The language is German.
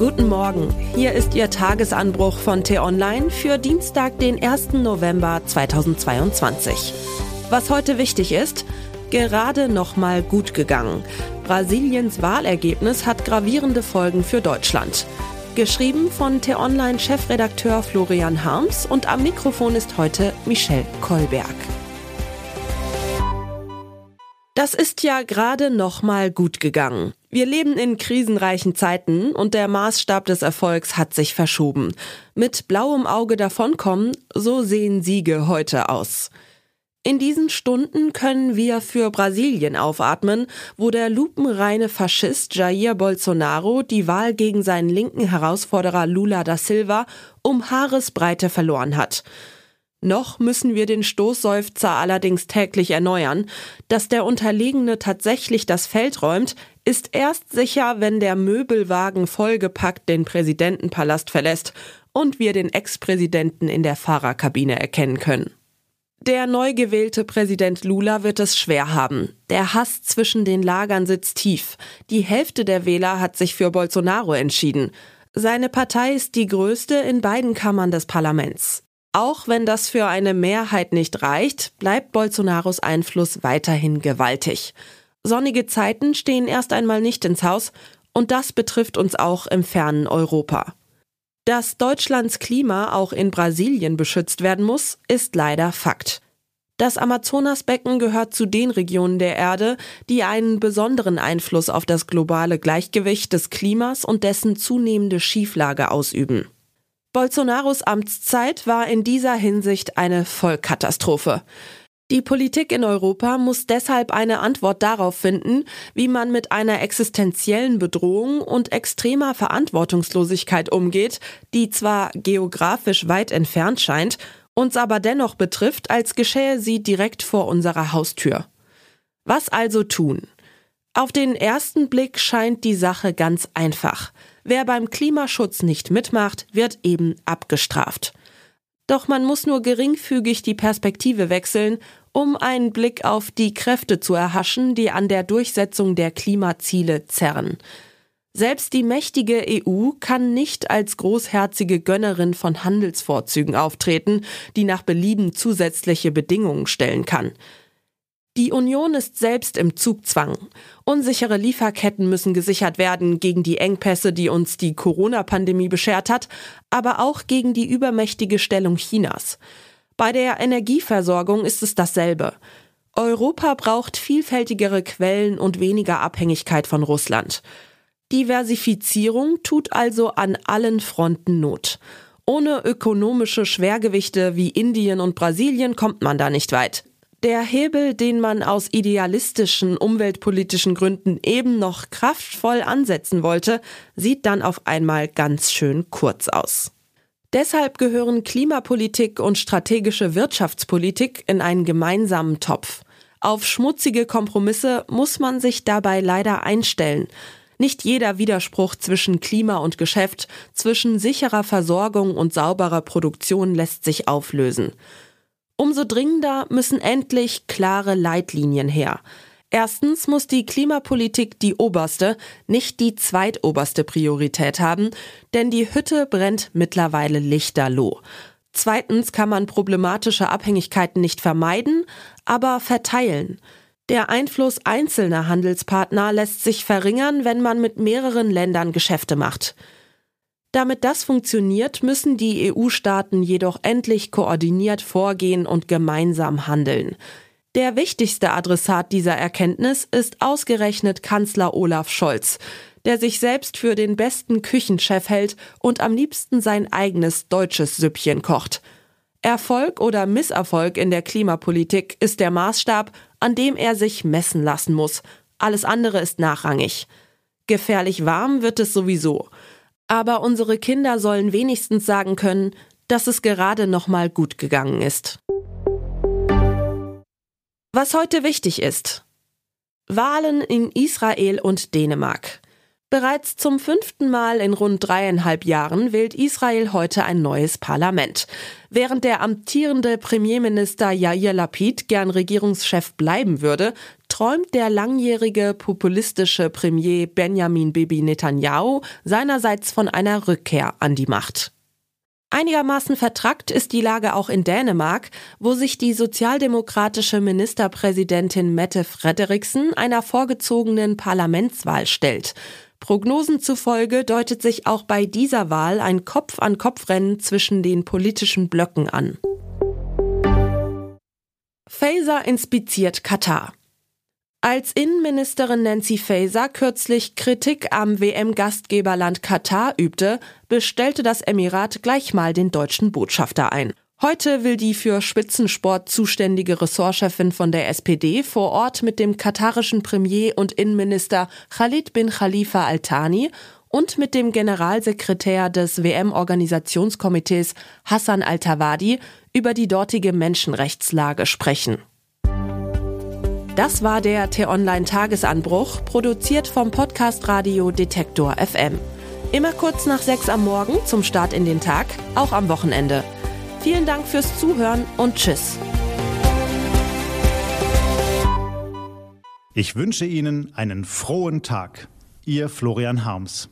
Guten Morgen, hier ist Ihr Tagesanbruch von T-Online für Dienstag, den 1. November 2022. Was heute wichtig ist, gerade noch mal gut gegangen. Brasiliens Wahlergebnis hat gravierende Folgen für Deutschland. Geschrieben von T-Online-Chefredakteur Florian Harms und am Mikrofon ist heute Michelle Kolberg. Das ist ja gerade noch mal gut gegangen. Wir leben in krisenreichen Zeiten und der Maßstab des Erfolgs hat sich verschoben. Mit blauem Auge davonkommen, so sehen Siege heute aus. In diesen Stunden können wir für Brasilien aufatmen, wo der lupenreine Faschist Jair Bolsonaro die Wahl gegen seinen linken Herausforderer Lula da Silva um Haaresbreite verloren hat. Noch müssen wir den Stoßseufzer allerdings täglich erneuern. Dass der Unterlegene tatsächlich das Feld räumt, ist erst sicher, wenn der Möbelwagen vollgepackt den Präsidentenpalast verlässt und wir den Ex-Präsidenten in der Fahrerkabine erkennen können. Der neu gewählte Präsident Lula wird es schwer haben. Der Hass zwischen den Lagern sitzt tief. Die Hälfte der Wähler hat sich für Bolsonaro entschieden. Seine Partei ist die größte in beiden Kammern des Parlaments. Auch wenn das für eine Mehrheit nicht reicht, bleibt Bolsonaros Einfluss weiterhin gewaltig. Sonnige Zeiten stehen erst einmal nicht ins Haus, und das betrifft uns auch im fernen Europa. Dass Deutschlands Klima auch in Brasilien beschützt werden muss, ist leider Fakt. Das Amazonasbecken gehört zu den Regionen der Erde, die einen besonderen Einfluss auf das globale Gleichgewicht des Klimas und dessen zunehmende Schieflage ausüben. Bolsonaros Amtszeit war in dieser Hinsicht eine Vollkatastrophe. Die Politik in Europa muss deshalb eine Antwort darauf finden, wie man mit einer existenziellen Bedrohung und extremer Verantwortungslosigkeit umgeht, die zwar geografisch weit entfernt scheint, uns aber dennoch betrifft, als geschähe sie direkt vor unserer Haustür. Was also tun? Auf den ersten Blick scheint die Sache ganz einfach. Wer beim Klimaschutz nicht mitmacht, wird eben abgestraft. Doch man muss nur geringfügig die Perspektive wechseln, um einen Blick auf die Kräfte zu erhaschen, die an der Durchsetzung der Klimaziele zerren. Selbst die mächtige EU kann nicht als großherzige Gönnerin von Handelsvorzügen auftreten, die nach Belieben zusätzliche Bedingungen stellen kann. Die Union ist selbst im Zugzwang. Unsichere Lieferketten müssen gesichert werden gegen die Engpässe, die uns die Corona-Pandemie beschert hat, aber auch gegen die übermächtige Stellung Chinas. Bei der Energieversorgung ist es dasselbe. Europa braucht vielfältigere Quellen und weniger Abhängigkeit von Russland. Diversifizierung tut also an allen Fronten Not. Ohne ökonomische Schwergewichte wie Indien und Brasilien kommt man da nicht weit. Der Hebel, den man aus idealistischen umweltpolitischen Gründen eben noch kraftvoll ansetzen wollte, sieht dann auf einmal ganz schön kurz aus. Deshalb gehören Klimapolitik und strategische Wirtschaftspolitik in einen gemeinsamen Topf. Auf schmutzige Kompromisse muss man sich dabei leider einstellen. Nicht jeder Widerspruch zwischen Klima und Geschäft, zwischen sicherer Versorgung und sauberer Produktion lässt sich auflösen. Umso dringender müssen endlich klare Leitlinien her. Erstens muss die Klimapolitik die oberste, nicht die zweitoberste Priorität haben, denn die Hütte brennt mittlerweile lichterloh. Zweitens kann man problematische Abhängigkeiten nicht vermeiden, aber verteilen. Der Einfluss einzelner Handelspartner lässt sich verringern, wenn man mit mehreren Ländern Geschäfte macht. Damit das funktioniert, müssen die EU-Staaten jedoch endlich koordiniert vorgehen und gemeinsam handeln. Der wichtigste Adressat dieser Erkenntnis ist ausgerechnet Kanzler Olaf Scholz, der sich selbst für den besten Küchenchef hält und am liebsten sein eigenes deutsches Süppchen kocht. Erfolg oder Misserfolg in der Klimapolitik ist der Maßstab, an dem er sich messen lassen muss. Alles andere ist nachrangig. Gefährlich warm wird es sowieso aber unsere Kinder sollen wenigstens sagen können, dass es gerade noch mal gut gegangen ist. Was heute wichtig ist. Wahlen in Israel und Dänemark. Bereits zum fünften Mal in rund dreieinhalb Jahren wählt Israel heute ein neues Parlament. Während der amtierende Premierminister Yair Lapid gern Regierungschef bleiben würde, träumt der langjährige populistische Premier Benjamin Bibi Netanyahu seinerseits von einer Rückkehr an die Macht. Einigermaßen vertrackt ist die Lage auch in Dänemark, wo sich die sozialdemokratische Ministerpräsidentin Mette Frederiksen einer vorgezogenen Parlamentswahl stellt. Prognosen zufolge deutet sich auch bei dieser Wahl ein Kopf-an-Kopf-Rennen zwischen den politischen Blöcken an. Faser inspiziert Katar. Als Innenministerin Nancy Faeser kürzlich Kritik am WM-Gastgeberland Katar übte, bestellte das Emirat gleich mal den deutschen Botschafter ein. Heute will die für Spitzensport zuständige Ressortchefin von der SPD vor Ort mit dem katarischen Premier und Innenminister Khalid bin Khalifa Al-Thani und mit dem Generalsekretär des WM-Organisationskomitees Hassan Al-Tawadi über die dortige Menschenrechtslage sprechen. Das war der T-Online-Tagesanbruch, produziert vom Podcast Radio Detektor FM. Immer kurz nach sechs am Morgen zum Start in den Tag, auch am Wochenende. Vielen Dank fürs Zuhören und Tschüss. Ich wünsche Ihnen einen frohen Tag. Ihr Florian Harms.